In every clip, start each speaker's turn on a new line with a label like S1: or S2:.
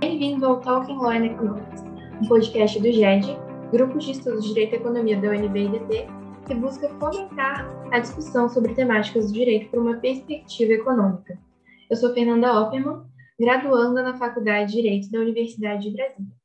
S1: Bem-vindo ao Talking Law and Economics, um podcast do GED, Grupo de Estudos de Direito e Economia da UNB que busca fomentar a discussão sobre temáticas do direito por uma perspectiva econômica. Eu sou Fernanda Opperman, graduanda na Faculdade de Direito da Universidade de Brasília.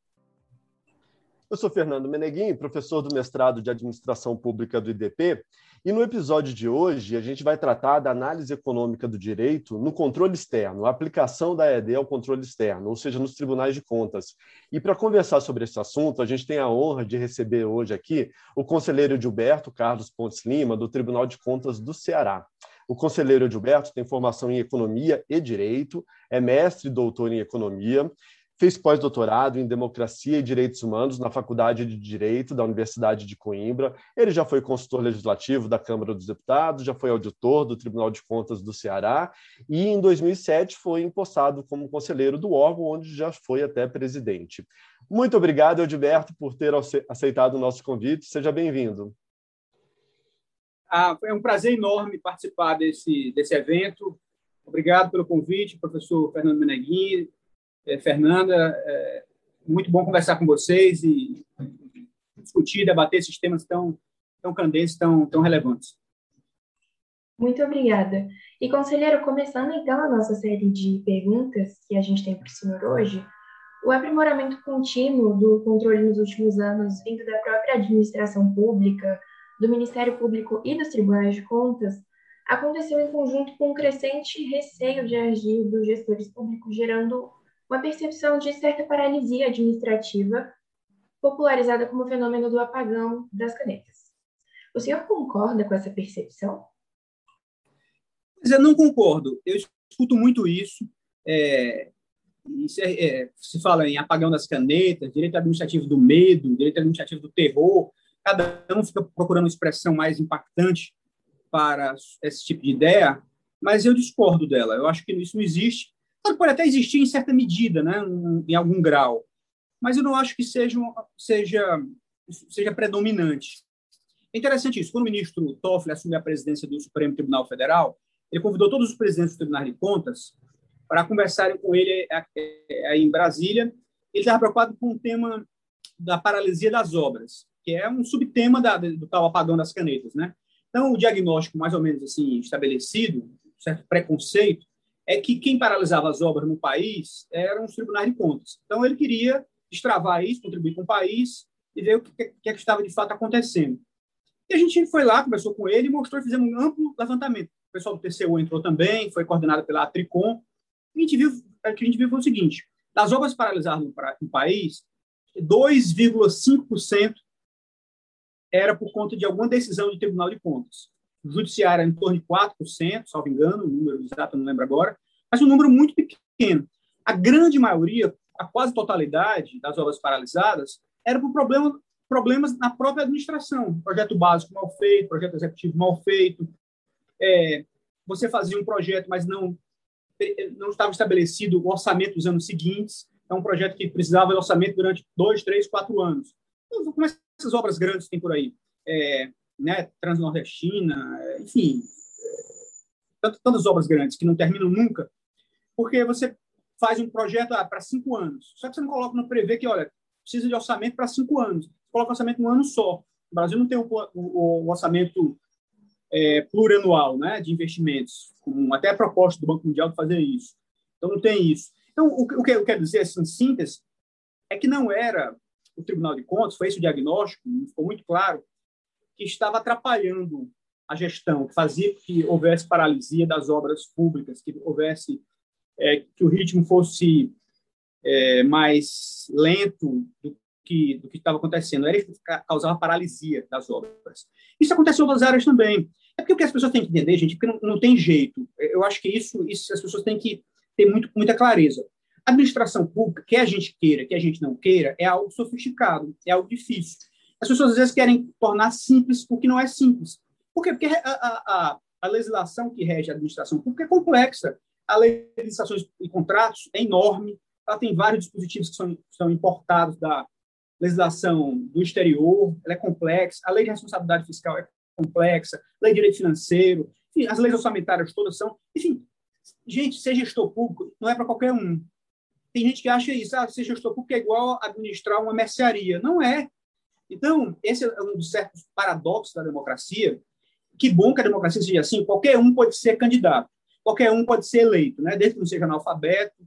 S2: Eu sou Fernando Meneguin, professor do mestrado de Administração Pública do IDP, e no episódio de hoje a gente vai tratar da análise econômica do direito no controle externo, a aplicação da ED ao controle externo, ou seja, nos tribunais de contas. E para conversar sobre esse assunto, a gente tem a honra de receber hoje aqui o conselheiro Gilberto Carlos Pontes Lima, do Tribunal de Contas do Ceará. O conselheiro Gilberto tem formação em economia e direito, é mestre e doutor em economia, Fez pós-doutorado em Democracia e Direitos Humanos na Faculdade de Direito da Universidade de Coimbra. Ele já foi consultor legislativo da Câmara dos Deputados, já foi auditor do Tribunal de Contas do Ceará e, em 2007, foi empossado como conselheiro do órgão, onde já foi até presidente. Muito obrigado, Edilberto, por ter aceitado o nosso convite. Seja bem-vindo.
S3: Ah, é um prazer enorme participar desse, desse evento. Obrigado pelo convite, professor Fernando Meneghini, Fernanda, é muito bom conversar com vocês e discutir, debater esses temas tão, tão candentes, tão, tão relevantes.
S1: Muito obrigada. E, conselheiro, começando então a nossa série de perguntas que a gente tem para o senhor hoje, o aprimoramento contínuo do controle nos últimos anos, vindo da própria administração pública, do Ministério Público e dos tribunais de contas, aconteceu em conjunto com um crescente receio de agir dos gestores públicos, gerando uma percepção de certa paralisia administrativa, popularizada como fenômeno do apagão das canetas. O senhor concorda com essa percepção?
S3: Mas eu não concordo. Eu escuto muito isso. É, isso é, é, se fala em apagão das canetas, direito administrativo do medo, direito administrativo do terror. Cada um fica procurando uma expressão mais impactante para esse tipo de ideia, mas eu discordo dela. Eu acho que isso não existe pode até existir em certa medida, né, em algum grau, mas eu não acho que seja, seja, seja predominante. É interessante isso. Quando o ministro Toffoli assumiu a presidência do Supremo Tribunal Federal, ele convidou todos os presidentes do Tribunal de Contas para conversarem com ele aí em Brasília. Ele estava preocupado com o tema da paralisia das obras, que é um subtema da, do tal apagão das canetas, né? Então, o diagnóstico mais ou menos assim estabelecido, certo preconceito, é que quem paralisava as obras no país eram os tribunais de contas. Então, ele queria destravar isso, contribuir com o país e ver o que, que, é que estava de fato acontecendo. E a gente foi lá, conversou com ele, mostrou e fizemos um amplo levantamento. O pessoal do TCU entrou também, foi coordenado pela Tricom. E a gente viu, o que a gente viu foi o seguinte: das obras paralisadas no, no país, 2,5% era por conta de alguma decisão do Tribunal de Contas judiciária em torno de 4%, salvo engano, o número exato não lembro agora, mas um número muito pequeno. A grande maioria, a quase totalidade das obras paralisadas, era por problema, problemas na própria administração. Projeto básico mal feito, projeto executivo mal feito. É, você fazia um projeto, mas não, não estava estabelecido o orçamento dos anos seguintes. É um projeto que precisava de orçamento durante dois, três, quatro anos. Então, como essas obras grandes tem por aí? É, né, Transnordestina, enfim, tantas obras grandes que não terminam nunca, porque você faz um projeto ah, para cinco anos, só que você não coloca, não prevê que, olha, precisa de orçamento para cinco anos, coloca orçamento um ano só. O Brasil não tem o, o, o orçamento é, plurianual né, de investimentos, com até a proposta do Banco Mundial de fazer isso. Então, não tem isso. Então, o, o que eu quero dizer, assim, em síntese, é que não era o Tribunal de Contas, foi esse o diagnóstico, ficou muito claro, que estava atrapalhando a gestão, que fazia que houvesse paralisia das obras públicas, que houvesse é, que o ritmo fosse é, mais lento do que do que estava acontecendo, era que causava paralisia das obras. Isso acontece em outras áreas também. É porque o que as pessoas têm que entender, gente, porque não, não tem jeito. Eu acho que isso, isso as pessoas têm que ter muito, muita clareza. A administração pública, que a gente queira, que a gente não queira, é algo sofisticado, é algo difícil. As pessoas às vezes querem tornar simples o que não é simples. Por quê? Porque a, a, a legislação que rege a administração pública é complexa. A lei de licitações e contratos é enorme, ela tem vários dispositivos que são, são importados da legislação do exterior, ela é complexa, a lei de responsabilidade fiscal é complexa, a lei de direito financeiro, enfim, as leis orçamentárias todas são. Enfim, gente, ser gestor público não é para qualquer um. tem gente que acha isso, ah, ser gestor público é igual administrar uma mercearia. Não é. Então, esse é um dos certos paradoxos da democracia. Que bom que a democracia seja assim, qualquer um pode ser candidato, qualquer um pode ser eleito, né? desde que não seja analfabeto,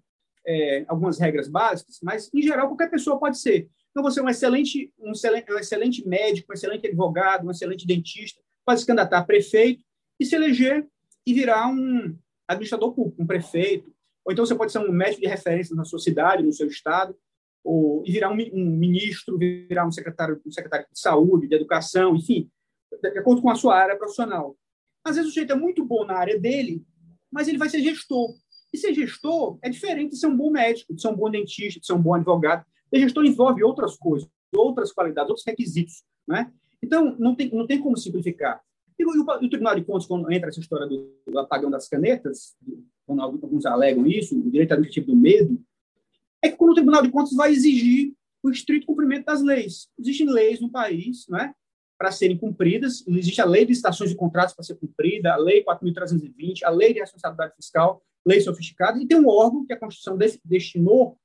S3: é, algumas regras básicas, mas, em geral, qualquer pessoa pode ser. Então, você é um excelente, um excelente, um excelente médico, um excelente advogado, um excelente dentista, pode se candidatar a prefeito e se eleger e virar um administrador público, um prefeito. Ou então você pode ser um médico de referência na sua cidade, no seu estado, ou, e virar um, um ministro, virar um secretário, um secretário de saúde, de educação, enfim, de acordo com a sua área profissional. Às vezes o sujeito é muito bom na área dele, mas ele vai ser gestor. E ser gestor é diferente de ser um bom médico, de ser um bom dentista, de ser um bom advogado. Ser gestor envolve outras coisas, outras qualidades, outros requisitos. Né? Então, não tem, não tem como simplificar. E o, o, Tribunal de Contas, quando entra essa história do, do apagão das canetas, quando alguns alegam isso, o direito administrativo do medo, é que quando o Tribunal de Contas vai exigir o estrito cumprimento das leis. Existem leis no país né, para serem cumpridas, existe a lei de estações de contratos para ser cumprida, a lei 4.320, a lei de responsabilidade fiscal, lei sofisticada, e tem um órgão que a Constituição destinou,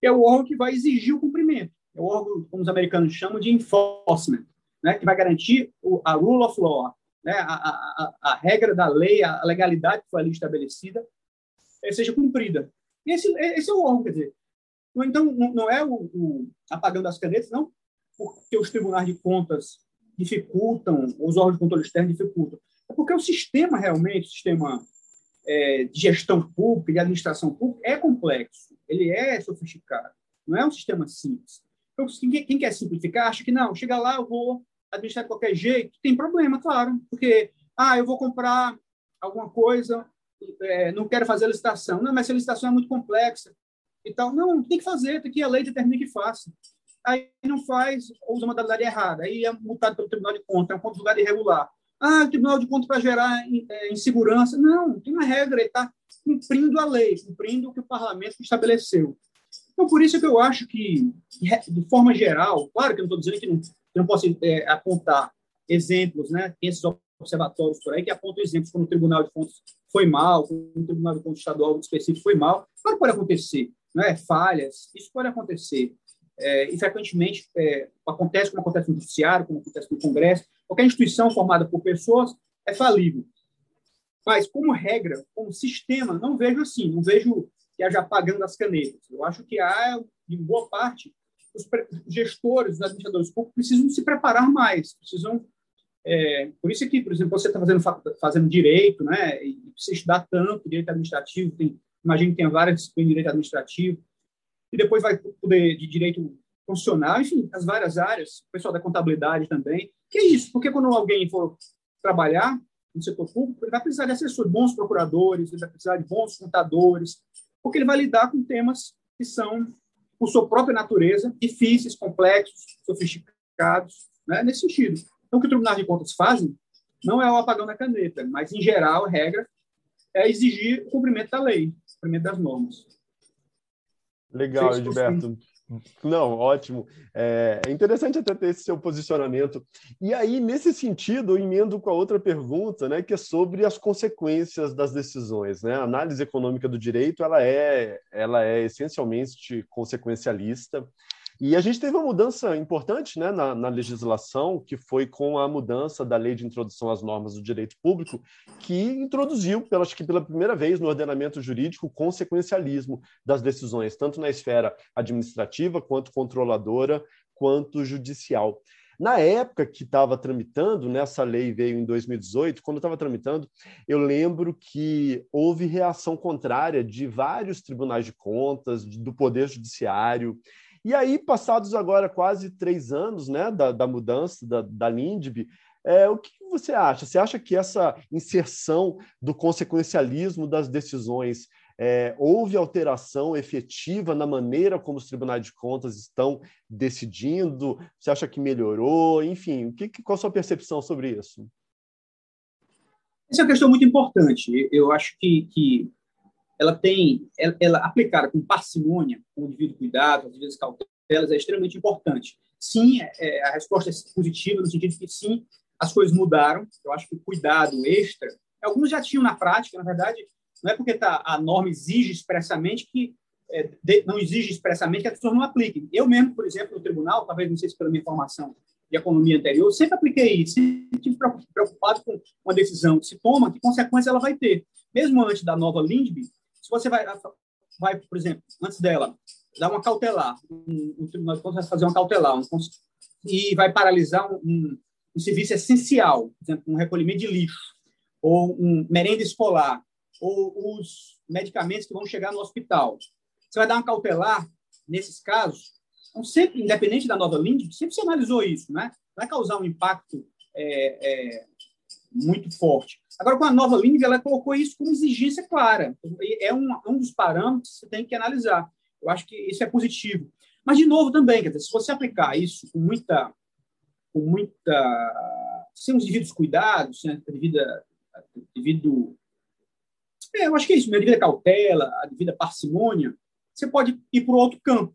S3: que é o órgão que vai exigir o cumprimento. É o órgão, como os americanos chamam, de enforcement, né, que vai garantir o, a rule of law, né, a, a, a, regra da lei, a legalidade que foi ali estabelecida, eh, seja cumprida. E esse, esse é o órgão, quer dizer. Então, não é o, o apagando as canetas, não porque os tribunais de contas dificultam, os órgãos de controle externo dificultam. É porque o sistema realmente, o sistema é, de gestão pública, de administração pública, é complexo, ele é sofisticado, não é um sistema simples. Então, quem, quem quer simplificar acha que não, chega lá, eu vou administrar de qualquer jeito, tem problema, claro, porque, ah, eu vou comprar alguma coisa, é, não quero fazer a licitação. Não, mas a licitação é muito complexa. Então, não, tem que fazer, tem que a lei determina que faça. Aí não faz, usa a modalidade errada, aí é multado pelo Tribunal de Contas, é um ponto de lugar irregular. Ah, o Tribunal de Contas para gerar é, insegurança. Não, tem uma regra, ele está cumprindo a lei, cumprindo o que o parlamento estabeleceu. Então, por isso que eu acho que, de forma geral, claro que eu não estou dizendo que não, eu não posso é, apontar exemplos, né? Tem esses observatórios por aí que apontam exemplos quando o Tribunal de Contas foi mal, quando o Tribunal de Contas Estadual específico foi mal. Claro pode acontecer, né? Falhas, isso pode acontecer. É, e frequentemente é, acontece como acontece no judiciário, como acontece no Congresso. Qualquer instituição formada por pessoas é falível. Mas, como regra, como sistema, não vejo assim, não vejo que haja apagando as canetas. Eu acho que há, em boa parte, os gestores, os administradores públicos precisam se preparar mais, precisam é, por isso que, por exemplo, você está fazendo, fazendo direito, né, e precisa estudar tanto direito administrativo, tem, imagino que tem várias disciplinas de direito administrativo, e depois vai poder de direito constitucional, enfim, as várias áreas, o pessoal da contabilidade também. Que é isso? Porque quando alguém for trabalhar no setor público, ele vai precisar de assessores, bons procuradores, ele vai precisar de bons contadores, porque ele vai lidar com temas que são por sua própria natureza, difíceis, complexos, sofisticados, né? nesse sentido. Então, o que o Tribunal de Contas fazem não é o apagão da caneta, mas, em geral, a regra é exigir o cumprimento da lei, cumprimento das normas.
S2: Legal, Edberto. Não, ótimo. É, é, interessante até ter esse seu posicionamento. E aí, nesse sentido, eu emendo com a outra pergunta, né, que é sobre as consequências das decisões. Né? A análise econômica do direito ela é, ela é essencialmente consequencialista. E a gente teve uma mudança importante né, na, na, legislação, que foi com a mudança da Lei de Introdução às Normas do Direito Público, que introduziu, pela, acho que pela primeira vez no ordenamento jurídico, o consequencialismo das decisões, tanto na esfera administrativa, quanto controladora, quanto judicial. Na época que estava tramitando, nessa lei veio em 2018, quando estava tramitando, eu lembro que houve reação contrária de vários tribunais de contas, do Poder Judiciário, e aí, passados agora quase três anos né, da, da mudança da, da é, o que você acha? Você acha que essa inserção do consequencialismo das decisões é, houve alteração efetiva na maneira como os tribunais de contas estão decidindo? Você acha que melhorou? Enfim, o que, qual a sua percepção sobre isso?
S3: Essa é uma questão muito importante. Eu acho que, que ela tem, ela, ela aplicada com parcimônia, com o devido cuidado, as devidas cautelas, é extremamente importante. Sim, é, é, a resposta é positiva, no sentido de que sim, as coisas mudaram. Eu acho que o cuidado extra, alguns já tinham na prática, na verdade, não é porque tá, a norma exige expressamente que é, de, não exige expressamente que as pessoas não apliquem. Eu mesmo, por exemplo, no tribunal, talvez não sei se pela minha formação de economia anterior, sempre apliquei isso, sempre estive preocupado com uma decisão que se toma, que consequência ela vai ter. Mesmo antes da nova LINDB, se você vai, vai por exemplo, antes dela, dar uma cautelar, um, um tribunal de contas vai fazer uma cautelar um, e vai paralisar um, um, um serviço essencial, por exemplo, um recolhimento de lixo, ou um merenda escolar, ou os medicamentos que vão chegar no hospital. Você vai dar uma cautelar nesses casos. Então, sempre, independente da nova LIND, sempre se analisou isso, né? Vai causar um impacto é, é, muito forte. Agora, com a nova LIND, ela colocou isso como exigência clara. É um, um dos parâmetros que você tem que analisar. Eu acho que isso é positivo. Mas, de novo, também, quer dizer, se você aplicar isso com muita. Com muita sem os devidos cuidados, sem a devida, devido é, eu acho que é isso, a devida cautela, a devida parcimônia, você pode ir para outro campo,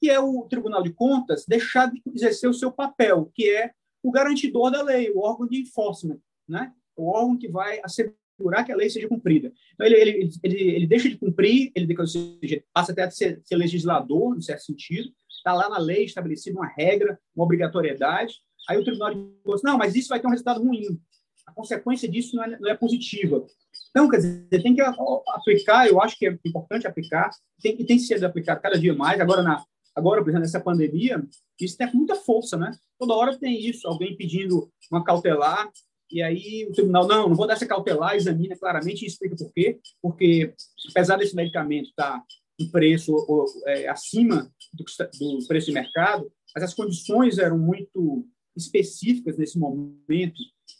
S3: que é o Tribunal de Contas deixar de exercer o seu papel, que é o garantidor da lei, o órgão de enforcement, né? O órgão que vai assegurar que a lei seja cumprida. Então, ele, ele, ele, ele deixa de cumprir, ele seja, passa até a ser, ser legislador, no certo sentido, está lá na lei estabelecida uma regra, uma obrigatoriedade, aí o Tribunal Contas, não, mas isso vai ter um resultado ruim a consequência disso não é, não é, positiva. Então, quer dizer, tem que aplicar, eu acho que é importante aplicar, tem, e tem que ser aplicado cada dia mais. Agora, na, agora por exemplo, nessa pandemia, isso tem muita força, né? Toda hora tem isso, alguém pedindo uma cautelar, e aí o tribunal, não, não vou dar essa cautelar, examina claramente e explica por quê. Porque, apesar desse medicamento estar em preço ou, é, acima do, do preço de mercado, mas as condições eram muito específicas nesse momento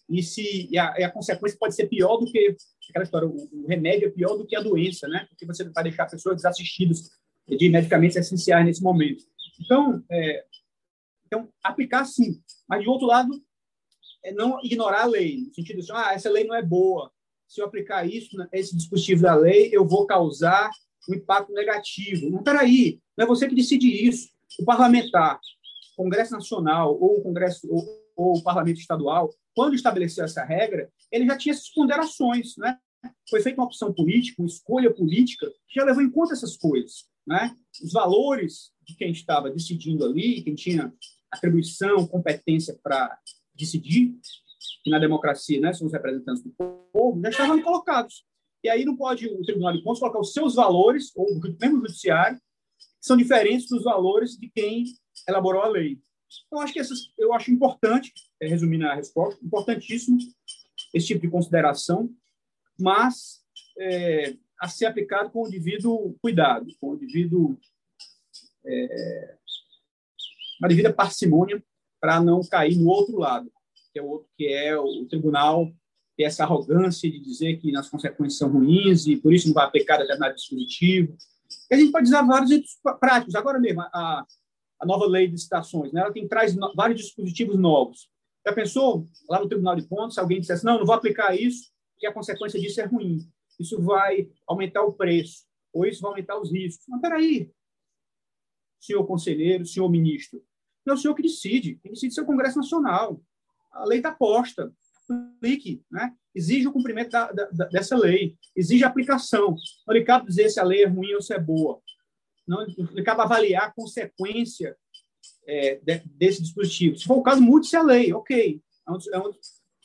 S3: e se e a, e a, consequência pode ser pior do que aquela história, o, o, remédio é pior do que a doença, né? Porque você vai deixar pessoas desassistidas de medicamentos essenciais nesse momento. Então, é, então aplicar sim, mas de outro lado, é não ignorar a lei, no sentido de, ah, essa lei não é boa. Se eu aplicar isso, né, esse dispositivo da lei, eu vou causar um impacto negativo. Não, peraí, não é você que decide isso. O parlamentar, o Congresso Nacional ou o Congresso ou, ou o Parlamento Estadual quando estabeleceu essa regra, ele já tinha essas ponderações, né? Foi feita uma opção política, uma escolha política, que já levou em conta essas coisas, né? Os valores de quem estava decidindo ali, quem tinha atribuição, competência para decidir, que na democracia né, são os representantes do povo, já estavam colocados. E aí não pode o Tribunal de Contas colocar os seus valores, ou mesmo o Judiciário, que são diferentes dos valores de quem elaborou a lei. Então, acho que essas, eu acho importante, é, resumindo a resposta, importantíssimo esse tipo de consideração, mas é, a ser aplicado com o devido cuidado, com o devido é, devida parcimônia para não cair no outro lado, que é o outro que é o tribunal ter essa arrogância de dizer que as consequências são ruins e por isso não vai aplicar determinado dispositivo. E a gente pode usar vários exemplos práticos. Agora mesmo, a, a nova lei de licitações, né? ela tem, traz no, vários dispositivos novos. Já pensou, lá no Tribunal de Contas, alguém dissesse, não, não vou aplicar isso, porque a consequência disso é ruim. Isso vai aumentar o preço, ou isso vai aumentar os riscos. Mas, peraí, senhor conselheiro, senhor ministro, não é o senhor que decide, quem decide é o Congresso Nacional. A lei está posta, aplique, né? exige o cumprimento da, da, dessa lei, exige a aplicação. Não lhe cabe dizer se a lei é ruim ou se é boa não, não cabe avaliar a consequência é, de, desse dispositivo. Se for o caso, mude-se a lei, ok. É é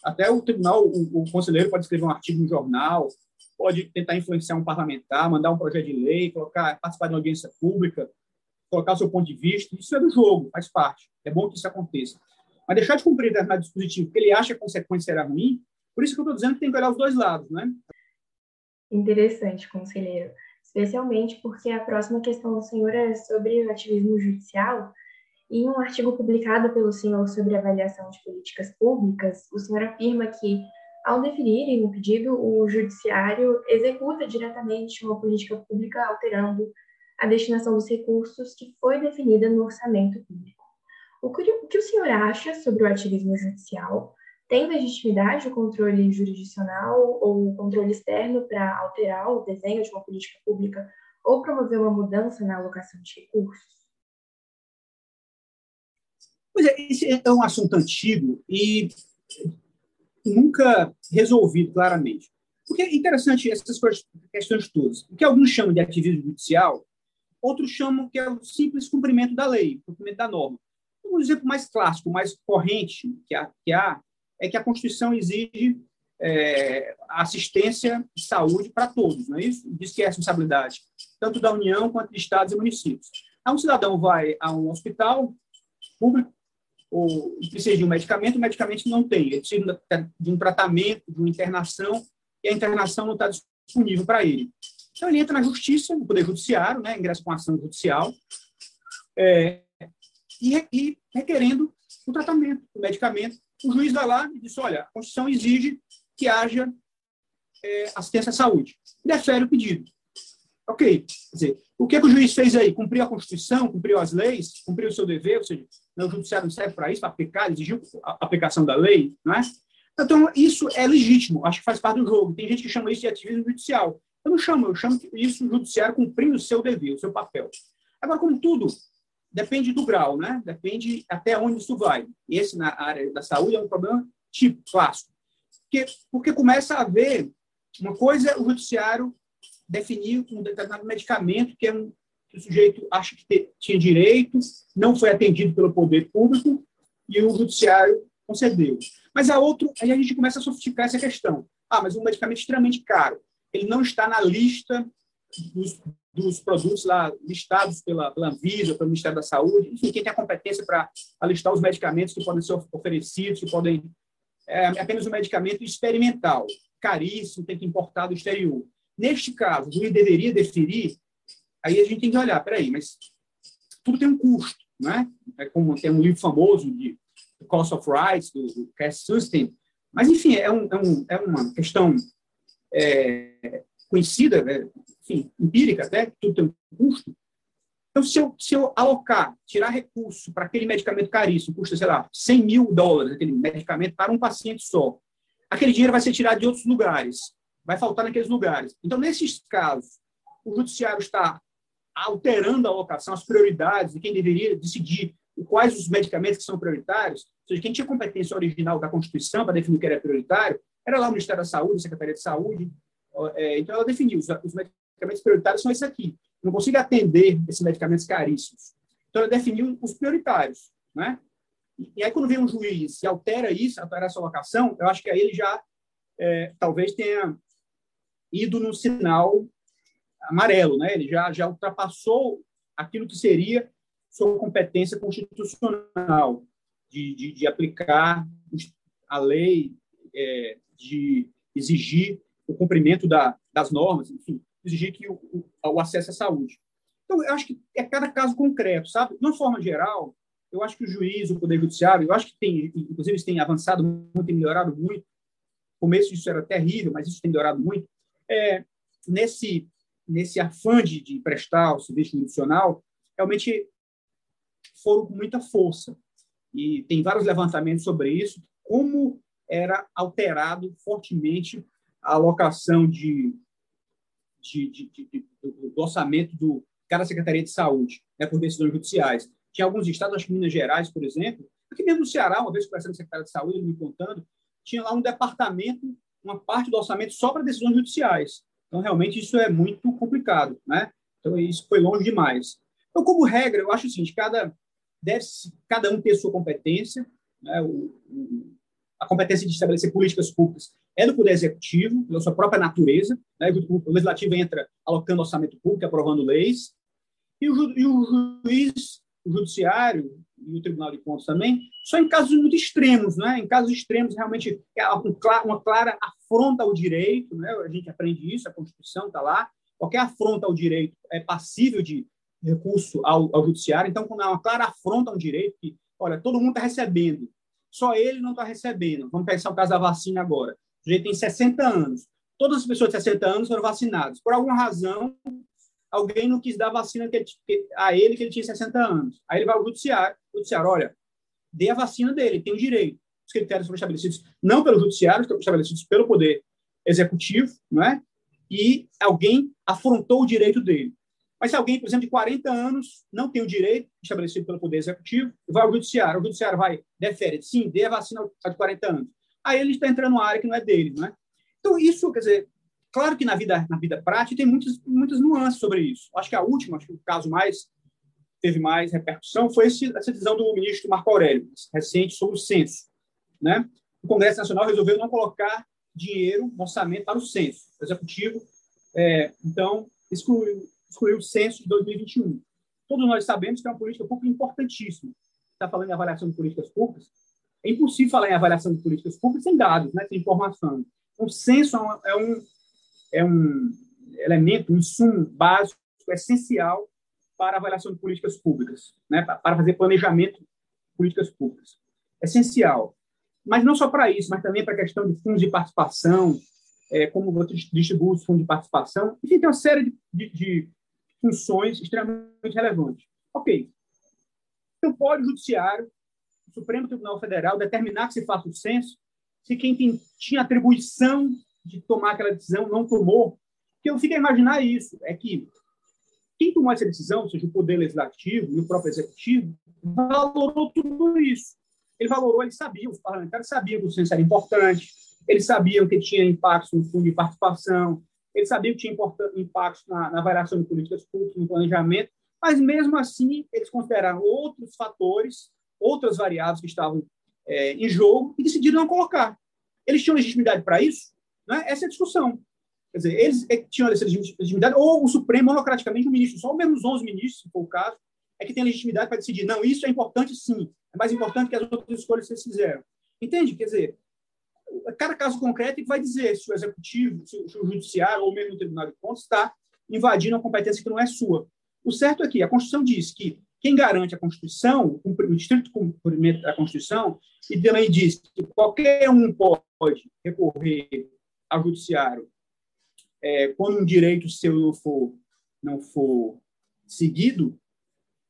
S3: até o tribunal, o, o, conselheiro pode escrever um artigo no jornal, pode tentar influenciar um parlamentar, mandar um projeto de lei, colocar, participar de uma audiência pública, colocar o seu ponto de vista. Isso é do jogo, faz parte. É bom que isso aconteça. Mas deixar de cumprir determinado dispositivo, porque ele acha que a consequência será ruim, por isso que eu estou dizendo que tem que olhar os dois lados, né?
S1: Interessante, conselheiro especialmente porque a próxima questão do senhor é sobre o ativismo judicial. Em um artigo publicado pelo senhor sobre avaliação de políticas públicas, o senhor afirma que, ao definir um pedido, o judiciário executa diretamente uma política pública alterando a destinação dos recursos que foi definida no orçamento público. O que o senhor acha sobre o ativismo judicial? tem legitimidade o controle jurisdicional ou o controle externo para alterar o desenho de uma política pública ou promover uma mudança na alocação de recursos?
S3: Pois é, esse é um assunto antigo e nunca resolvido claramente. Porque é interessante essas questões todas. O que alguns chamam de ativismo judicial outros chamam que é o simples cumprimento da lei, cumprimento da norma. Um exemplo mais clássico, mais corrente que há, que há é que a Constituição exige é, assistência de saúde para todos, não é isso? Diz que é responsabilidade tanto da União quanto de estados e municípios. Aí um cidadão vai a um hospital público ou precisa de um medicamento, o medicamento não tem, ele precisa de um tratamento, de uma internação, e a internação não está disponível para ele. Então, ele entra na justiça, no Poder Judiciário, né, ingressa com ação judicial, é, e, e, requerendo o tratamento, o medicamento. O juiz vai lá e diz: olha, a Constituição exige que haja é, assistência à saúde. Defere o pedido. Ok. Quer dizer, o que, é que o juiz fez aí? Cumpriu a Constituição, cumpriu as leis, cumpriu o seu dever, ou seja, o judiciário não serve para isso, para aplicar, exigiu a aplicação da lei, não é? Então, isso é legítimo, acho que faz parte do jogo. Tem gente que chama isso de ativismo judicial. Eu não chamo, eu chamo isso o judiciário cumprindo o seu dever, o seu papel. Agora, como tudo, depende do grau, né? Depende até onde isso vai. Esse, na área da saúde, é um problema tipo, clássico. Porque, porque começa a haver uma coisa, é o judiciário definir um determinado medicamento que, é um, que o sujeito acha que te, tinha direito, não foi atendido pelo poder público e o judiciário concedeu. Mas a outro, aí a gente começa a sofisticar essa questão. Ah, mas um medicamento extremamente caro ele não está na lista dos, dos produtos lá listados pela, pela Anvisa, pelo Ministério da Saúde, enfim, quem tem a competência para listar os medicamentos que podem ser oferecidos, que podem. É apenas um medicamento experimental, caríssimo, tem que importar do exterior. Neste caso, o juiz deveria deferir, aí a gente tem que olhar, peraí, mas tudo tem um custo, não é? Como tem um livro famoso de Cost of Rights, do, do Cass Sustain, mas, enfim, é, um, é, um, é uma questão é, conhecida, né, enfim, empírica até, tudo tem um custo. Então, se eu, se eu alocar, tirar recurso para aquele medicamento caríssimo, custa, sei lá, 100 mil dólares, aquele medicamento para um paciente só, aquele dinheiro vai ser tirado de outros lugares, vai faltar naqueles lugares. Então, nesses casos, o judiciário está alterando a alocação, as prioridades de quem deveria decidir quais os medicamentos que são prioritários, ou seja, quem tinha competência original da Constituição para definir o que era prioritário, era lá o Ministério da Saúde, Secretaria de Saúde. É, então, ela definiu: os, os medicamentos prioritários são esses aqui. não consigo atender esses medicamentos caríssimos. Então, ela definiu os prioritários. Né? E, aí, quando vem um juiz e altera isso, altera essa alocação, eu acho que aí ele já é, talvez tenha ido no sinal amarelo, né? Ele já já ultrapassou aquilo que seria sua competência constitucional de, de, de aplicar a lei é, de exigir o cumprimento da, das normas, enfim, exigir que o, o, o, acesso à saúde. Então, eu acho que é cada caso concreto, sabe? De uma forma geral, eu acho que o juiz, o Poder Judiciário, eu acho que tem, inclusive, eles têm avançado muito, tem melhorado muito. No começo isso era terrível, mas isso tem melhorado muito. É, nesse, nesse afã de, de prestar o serviço jurisdicional, realmente foram com muita força. E tem vários levantamentos sobre isso, como era alterado fortemente a alocação de, de, de, de do orçamento do cada Secretaria de Saúde, né, por decisões judiciais. Tinha alguns estados, acho que Minas Gerais, por exemplo, aqui mesmo no Ceará, uma vez conversando com o secretário de Saúde, me contando, tinha lá um departamento, uma parte do orçamento só para decisões judiciais. Então, realmente, isso é muito complicado, né? Então, isso foi longe demais. Então, como regra, eu acho seguinte, cada, deve, cada um ter sua competência, né? o a competência de estabelecer políticas públicas é do Poder Executivo, pela sua própria natureza. Né? O Legislativo entra alocando orçamento público, aprovando leis. E o, e o juiz, o Judiciário e o Tribunal de Contas também, só em casos muito extremos. Né? Em casos extremos, realmente, é uma clara afronta ao direito. Né? A gente aprende isso, a Constituição está lá. Qualquer afronta ao direito é passível de recurso ao, ao Judiciário. Então, quando há uma clara afronta ao direito, que, olha, todo mundo está recebendo só ele não está recebendo. Vamos pensar o caso da vacina agora. O sujeito tem 60 anos. Todas as pessoas de 60 anos foram vacinadas. Por alguma razão, alguém não quis dar vacina que ele, a ele que ele tinha 60 anos. Aí ele vai ao judiciário. O judiciário, olha, dê a vacina dele, tem o direito. Os critérios foram estabelecidos não pelo judiciário, foram estabelecidos pelo poder executivo, não é? E alguém afrontou o direito dele. Mas se alguém, por exemplo, de 40 anos não tem o direito estabelecido pelo Poder Executivo, vai ao Judiciário, o Judiciário vai, defere, sim, dê a vacina de 40 anos. Aí ele está entrando numa área que não é dele, não é? Então, isso, quer dizer, claro que na vida, na vida prática tem muitas, muitas nuances sobre isso. Acho que a última, acho que o caso mais teve mais repercussão foi esse, essa decisão do ministro Marco Aurélio, recente, sobre o censo. Né? O Congresso Nacional resolveu não colocar dinheiro orçamento para o censo. O Executivo, é, então, excluiu, o censo de 2021. Todos nós sabemos que é uma política pública importantíssima. Está falando em avaliação de políticas públicas. É impossível falar em avaliação de políticas públicas sem dados, né, sem informação. O censo é um, é um elemento, um insumo básico, essencial para avaliação de políticas públicas, né, para fazer planejamento de políticas públicas. Essencial. Mas não só para isso, mas também para a questão de fundos de participação, é, como você distribui os fundos de participação. Enfim, tem uma série de, de funções extremamente relevantes. Ok. Então, pode o Judiciário, o Supremo Tribunal Federal, determinar que se faça o censo se quem tem, tinha atribuição de tomar aquela decisão não tomou. Porque eu fico a imaginar isso, é que quem tomou essa decisão, seja o Poder Legislativo e o próprio Executivo, valorou tudo isso. Ele valorou, ele sabia, os parlamentares sabiam que o censo era importante, eles sabiam que tinha impacto no fundo de participação, eles sabiam que tinha impacto na, na variação de políticas públicas, no planejamento, mas mesmo assim eles consideraram outros fatores, outras variáveis que estavam é, em jogo e decidiram não colocar. Eles tinham legitimidade para isso? Né? Essa é a discussão. Quer dizer, eles é tinham essa legitimidade, ou o Supremo, monocraticamente, o ministro, só menos 11 ministros, se for o caso, é que tem legitimidade para decidir, não, isso é importante sim, é mais importante que as outras escolhas que vocês fizeram. Entende? Quer dizer, cada caso concreto vai dizer se o executivo, se o judiciário ou mesmo o tribunal de contas está invadindo uma competência que não é sua. O certo é que a Constituição diz que quem garante a Constituição, o estrito cumprimento da Constituição, e também diz que qualquer um pode recorrer ao judiciário é, quando um direito seu não for, não for seguido,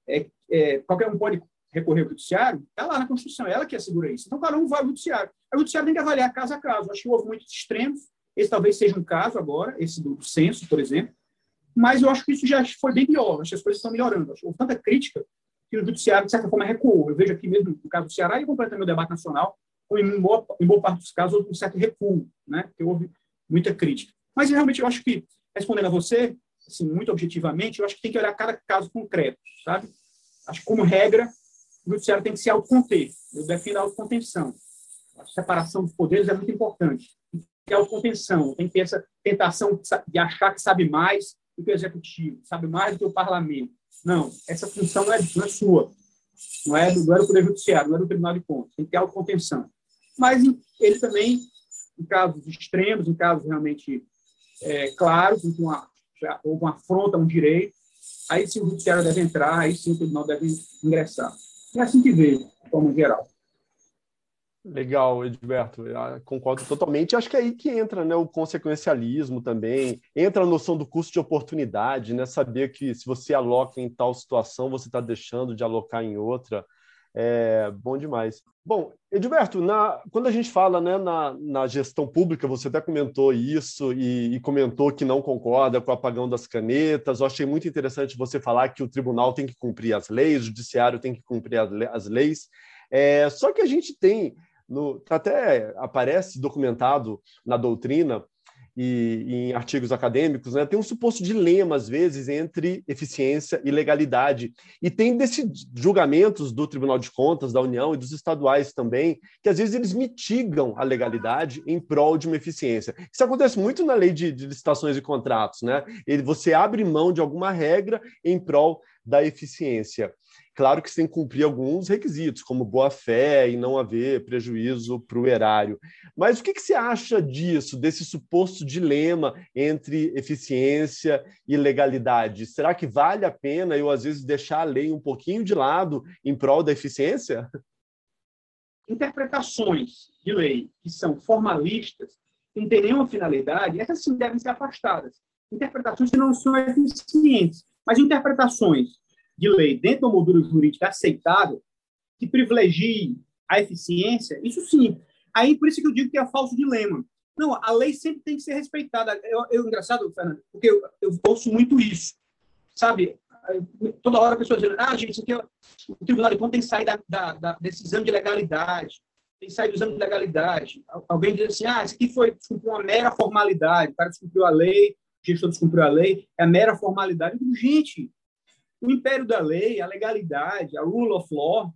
S3: é, é, qualquer um pode recorrer ao judiciário, está lá na Constituição, é ela que assegura isso. Então, cada um vai ao judiciário. O judiciário tem que avaliar caso a caso. Acho que houve muitos extremos, esse talvez seja um caso agora, esse do censo, por exemplo, mas eu acho que isso já foi bem pior, acho que as coisas estão melhorando. Acho que houve tanta crítica que o judiciário, de certa forma, recuou. Eu vejo aqui mesmo no caso do Ceará e completamente o debate nacional, em boa, em boa parte dos casos, houve um certo recuo, né? porque houve muita crítica. Mas realmente eu acho que, respondendo a você, assim, muito objetivamente, eu acho que tem que olhar cada caso concreto, sabe? Acho que, como regra, o judiciário tem que se autoconter. Eu defino a autocontenção. A separação dos poderes é muito importante. Tem que ter autocontenção, tem que ter essa tentação de achar que sabe mais do que o executivo, sabe mais do que o parlamento. Não, essa função não é, não é sua. Não é, do, não é do Poder Judiciário, não é do Tribunal de Contas. Tem que ter autocontenção. Mas ele também, em casos extremos, em casos realmente é, claros, em que uma, uma afronta a um direito, aí sim o Judiciário deve entrar, aí sim o Tribunal deve ingressar. É assim que vejo, de forma geral.
S2: Legal, Edberto, concordo totalmente. Acho que é aí que entra né, o consequencialismo também, entra a noção do custo de oportunidade, né? Saber que se você aloca em tal situação, você está deixando de alocar em outra. É bom demais. Bom, Edilberto, na, quando a gente fala né, na, na, gestão pública, você até comentou isso e, e, comentou que não concorda com o apagão das canetas. Eu achei muito interessante você falar que o tribunal tem que cumprir as leis, o judiciário tem que cumprir as, leis. É, só que a gente tem no, até aparece documentado na doutrina e, e, em artigos acadêmicos, né, tem um suposto dilema, às vezes, entre eficiência e legalidade. E tem desses julgamentos do Tribunal de Contas, da União e dos estaduais também, que às vezes eles mitigam a legalidade em prol de uma eficiência. Isso acontece muito na lei de, de licitações e contratos, né? Ele, você abre mão de alguma regra em prol da eficiência. Claro que você tem que cumprir alguns requisitos, como boa-fé e não haver prejuízo para o erário. Mas o que, que você acha disso, desse suposto dilema entre eficiência e legalidade? Será que vale a pena eu, às vezes, deixar a lei um pouquinho de lado em prol da eficiência?
S3: Interpretações de lei que são formalistas, que não têm nenhuma finalidade, essas sim devem ser afastadas. Interpretações que não são eficientes, mas interpretações de lei dentro da moldura jurídica aceitável, que privilegie a eficiência, isso sim. Aí, por isso que eu digo que é falso dilema. Não, a lei sempre tem que ser respeitada. Eu, eu engraçado, Fernando, porque eu, eu ouço muito isso. Sabe? Toda hora a pessoa dizendo, ah, gente, aqui é... o Tribunal de Contas tem que sair da, da, da decisão de legalidade. tem saído do exame de legalidade. Alguém diz assim, ah, isso aqui foi uma mera formalidade, o cara descumpriu a lei, o gestor descumpriu a lei, é mera formalidade. Eu digo, gente, o império da lei, a legalidade, a rule of law,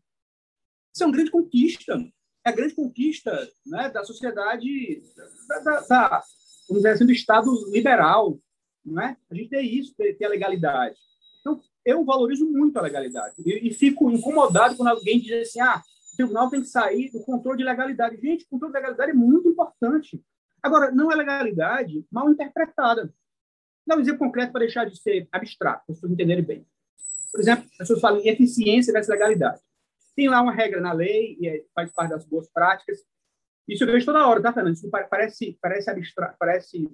S3: isso é uma grande conquista. É a grande conquista né, da sociedade, da, da, da, vamos dizer assim, do Estado liberal. Não é? A gente tem isso, ter, ter a legalidade. Então, eu valorizo muito a legalidade. E, e, fico incomodado quando alguém diz assim, ah, o tribunal tem que sair do controle de legalidade. Gente, o controle de legalidade é muito importante. Agora, não é legalidade mal interpretada. Dar um exemplo concreto para deixar de ser abstrato, para pessoas entenderem bem. Por exemplo, as pessoas falam em eficiência versus legalidade. Tem lá uma regra na lei, e é, faz parte das boas práticas. Isso eu vejo toda hora, tá, Fernando? Isso parece, parece abstrato, parece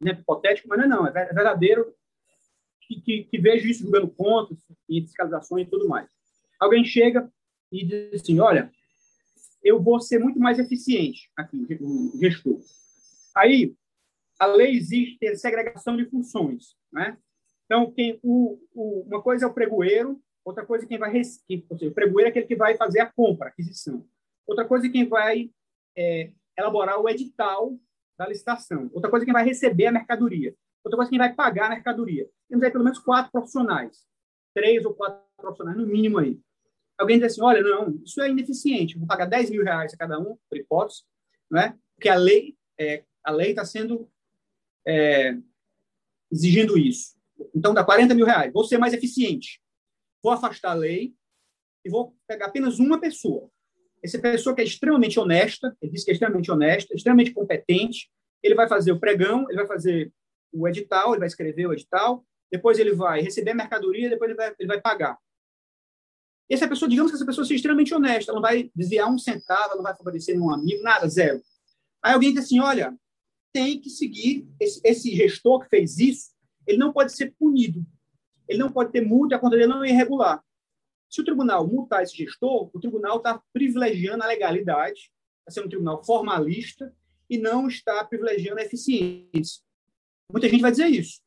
S3: né, hipotético, mas não é, não. É verdadeiro que, que, que vejo isso jogando contas e fiscalizações e tudo mais. Alguém chega e diz assim, olha, eu vou ser muito mais eficiente aqui, o gestor. Aí, a lei exige ter segregação de funções, né? Então, quem, o, o, uma coisa é o pregoeiro, outra coisa é quem vai... Quem, ou seja, o pregoeiro é aquele que vai fazer a compra, a aquisição. Outra coisa é quem vai é, elaborar o edital da licitação. Outra coisa é quem vai receber a mercadoria. Outra coisa é quem vai pagar a mercadoria. Temos aí pelo menos quatro profissionais. Três ou quatro profissionais, no mínimo aí. Alguém diz assim, olha, não, isso é ineficiente. Vou pagar 10 mil reais a cada um, por hipótese, né? porque a lei é, a lei está sendo é, exigindo isso. Então, dá 40 mil reais. Vou ser mais eficiente. Vou afastar a lei e vou pegar apenas uma pessoa. Essa pessoa que é extremamente honesta, ele diz que é extremamente honesta, extremamente competente, ele vai fazer o pregão, ele vai fazer o edital, ele vai escrever o edital, depois ele vai receber a mercadoria, depois ele vai, ele vai pagar. Essa pessoa, digamos que essa pessoa seja extremamente honesta, ela não vai desviar um centavo, ela não vai favorecer nenhum amigo, nada, zero. Aí alguém diz assim, olha, tem que seguir esse, esse gestor que fez isso, ele não pode ser punido. Ele não pode ter multa, a conta dele não é irregular. Se o tribunal multar esse gestor, o tribunal está privilegiando a legalidade, está sendo um tribunal formalista e não está privilegiando a eficiência. Muita gente vai dizer isso.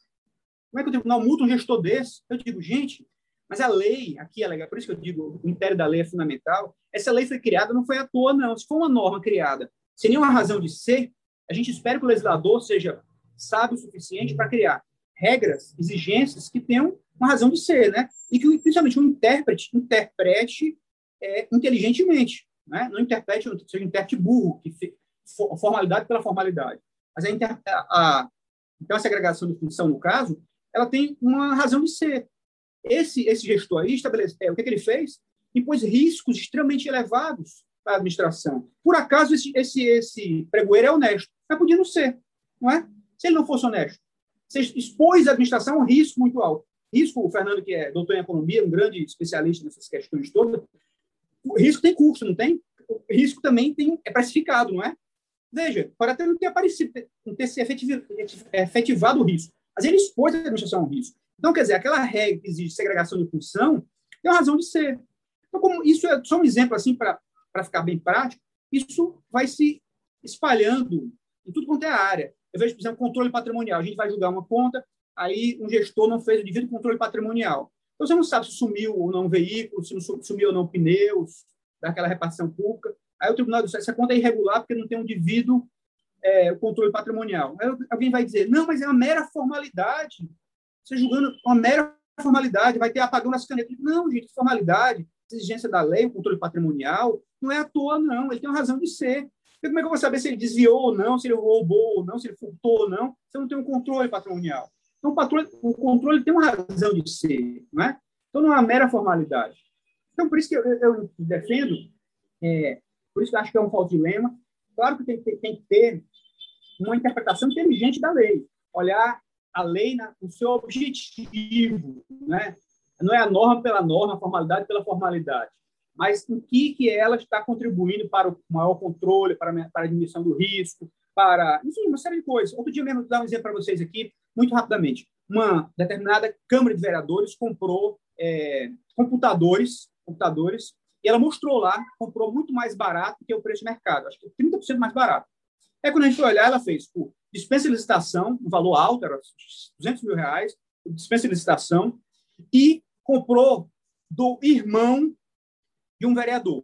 S3: Como é que o tribunal multa um gestor desse? Eu digo, gente, mas a lei, aqui é legal, por isso que eu digo, o império da lei é fundamental. Essa lei foi criada, não foi à toa, não. Se for uma norma criada sem nenhuma razão de ser, a gente espera que o legislador seja sábio o suficiente para criar regras, exigências que tenham uma razão de ser, né? E que, principalmente, o um intérprete interprete é, inteligentemente, né? Não interprete, seja um intérprete burro, que for, formalidade pela formalidade. Mas a, inter, a, então, essa agregação de função, no caso, ela tem uma razão de ser. Esse, esse gestor aí, estabelece, é, o que, que ele fez? Impôs riscos extremamente elevados para a administração. Por acaso, esse, esse, esse pregoeiro é honesto, mas podia não ser, não é? Se ele não fosse honesto, você expôs a administração a um risco muito alto. Risco, o Fernando, que é doutor em economia, um grande especialista nessas questões todas, o risco tem custo, não tem? O risco também tem, é precificado, não é? Veja, pode até não ter aparecido, não ter se efetivado o risco, mas ele expôs a administração ao risco. Então, quer dizer, aquela regra que exige segregação de função tem uma razão de ser. Então, como isso é só um exemplo assim para ficar bem prático, isso vai se espalhando em tudo quanto é área. Eu vejo, por exemplo, controle patrimonial. A gente vai julgar uma conta, aí um gestor não fez o devido controle patrimonial. Então, você não sabe se sumiu ou não um veículo, se sumiu ou não pneus, daquela repartição pública. Aí o tribunal diz, essa conta é irregular porque não tem um devido é, controle patrimonial. Aí alguém vai dizer, não, mas é uma mera formalidade. Você julgando uma mera formalidade, vai ter apagão nas canetas. Não, gente, formalidade, exigência da lei, o controle patrimonial, não é à toa, não. Ele tem uma razão de ser. Porque como é que eu vou saber se ele desviou ou não, se ele roubou ou não, se ele furtou ou não? Você não tem um controle patrimonial. Então, o, patrulho, o controle tem uma razão de ser, não é? Então, não é uma mera formalidade. Então, por isso que eu, eu defendo, é, por isso que eu acho que é um falso dilema. Claro que tem, tem, tem, que ter uma interpretação inteligente da lei, olhar a lei na, no seu objetivo, né? Não é a norma pela norma, a formalidade pela formalidade mas em que, que ela está contribuindo para o maior controle, para, para a diminuição do risco, para, enfim, uma série de coisas. Outro dia mesmo, vou dar um exemplo para vocês aqui, muito rapidamente. Uma determinada Câmara de Vereadores comprou é, computadores, computadores, e ela mostrou lá, comprou muito mais barato que o preço de mercado, acho que 30% mais barato. Aí, quando a gente foi olhar, ela fez por dispensa de licitação, um valor alto, era 200 mil reais, dispensa de licitação, e comprou do irmão de um vereador.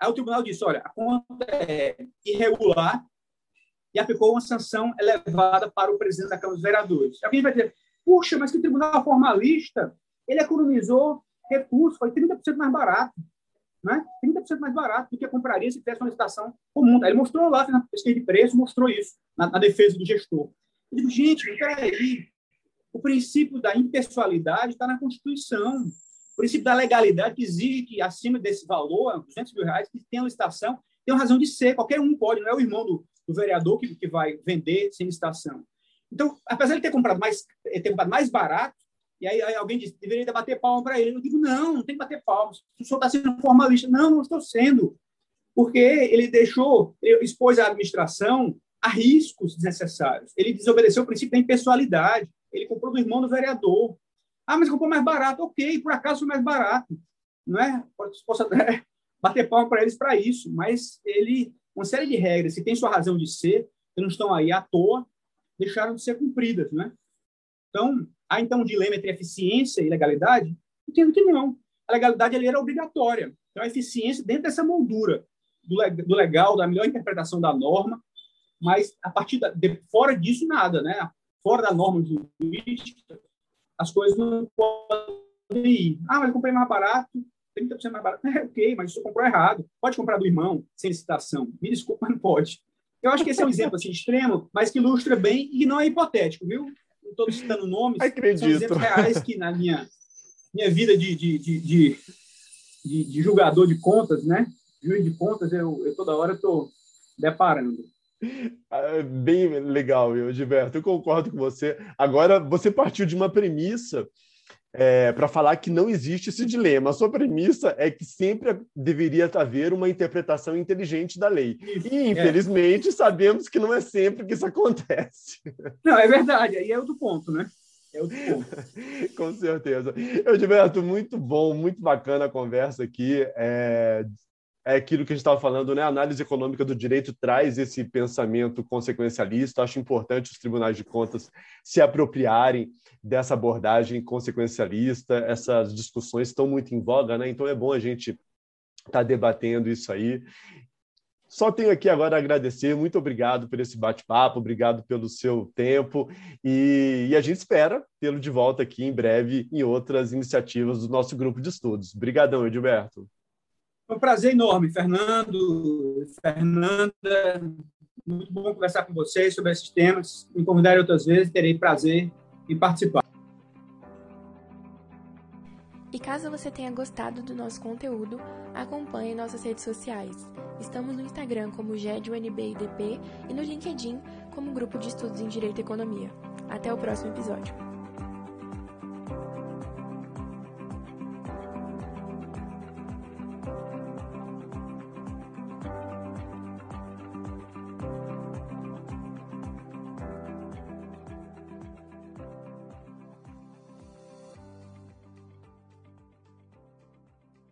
S3: Aí o tribunal disse, olha, a conta é irregular e aplicou uma sanção elevada para o presidente da Câmara dos Vereadores. Alguém vai dizer, puxa, mas que tribunal formalista, ele economizou recursos, foi 30% mais barato. Né? 30% mais barato do que compraria se tivesse uma licitação comum. Ele mostrou lá, na pesquisa de preço, mostrou isso na, na defesa do gestor. Eu digo, gente, peraí, o princípio da impessoalidade está na Constituição. O princípio da legalidade que exige que, acima desse valor, 200 mil reais, que tenha licitação, tem uma razão de ser. Qualquer um pode, não é o irmão do, do vereador que, que vai vender sem licitação. Então, apesar de ter comprado mais, ter comprado mais barato, e aí, aí alguém diz, deveria bater palma para ele. Eu digo, não, não tem que bater palmas. O senhor está sendo formalista. Não, não estou sendo. Porque ele deixou, ele expôs a administração a riscos desnecessários. Ele desobedeceu o princípio da impessoalidade. Ele comprou do irmão do vereador. Ah, mas comprou mais barato. Ok, por acaso foi mais barato. Não é? Posso bater palma para eles para isso. Mas ele, uma série de regras que tem sua razão de ser, que não estão aí à toa, deixaram de ser cumpridas. Não é? Então, há então um dilema entre eficiência e legalidade? Entendo que não. A legalidade ali era obrigatória. Então, a eficiência dentro dessa moldura do legal, da melhor interpretação da norma, mas a partir da, de, fora disso nada, né? Fora da norma jurídica, as coisas não podem ir. Ah, mas eu comprei mais barato, 30% mais barato. É, ok, mas você comprou errado. Pode comprar do irmão sem licitação. Me desculpa, mas não pode. Eu acho que esse é um exemplo assim, extremo, mas que ilustra bem e não é hipotético, viu? não estou citando nomes,
S2: Acredito. são
S3: exemplos reais que na minha, minha vida de, de, de, de, de julgador de contas, né? Juiz de contas, eu, eu toda hora estou deparando.
S2: Ah, bem legal, Gilberto, eu concordo com você. Agora, você partiu de uma premissa é, para falar que não existe esse dilema. A sua premissa é que sempre deveria haver uma interpretação inteligente da lei. E, é. infelizmente, é. sabemos que não é sempre que isso acontece.
S3: Não, é verdade. Aí é outro ponto, né? É outro ponto.
S2: Com certeza. Gilberto, muito bom, muito bacana a conversa aqui. É, é aquilo que a gente estava falando, né? A análise econômica do direito traz esse pensamento consequencialista. Acho importante os tribunais de contas se apropriarem dessa abordagem consequencialista. Essas discussões estão muito em voga, né? Então é bom a gente estar tá debatendo isso aí. Só tenho aqui agora a agradecer, muito obrigado por esse bate-papo, obrigado pelo seu tempo e, e, a gente espera tê-lo de volta aqui em breve em outras iniciativas do nosso grupo de estudos. Obrigadão, Edilberto.
S3: Foi um prazer enorme, Fernando, Fernanda. Muito bom conversar com vocês sobre esses temas. Me convidarem outras vezes, terei prazer em participar.
S1: E caso você tenha gostado do nosso conteúdo, acompanhe nossas redes sociais. Estamos no Instagram como GEDUNBIDP e no LinkedIn como Grupo de Estudos em Direito e Economia. Até o próximo episódio.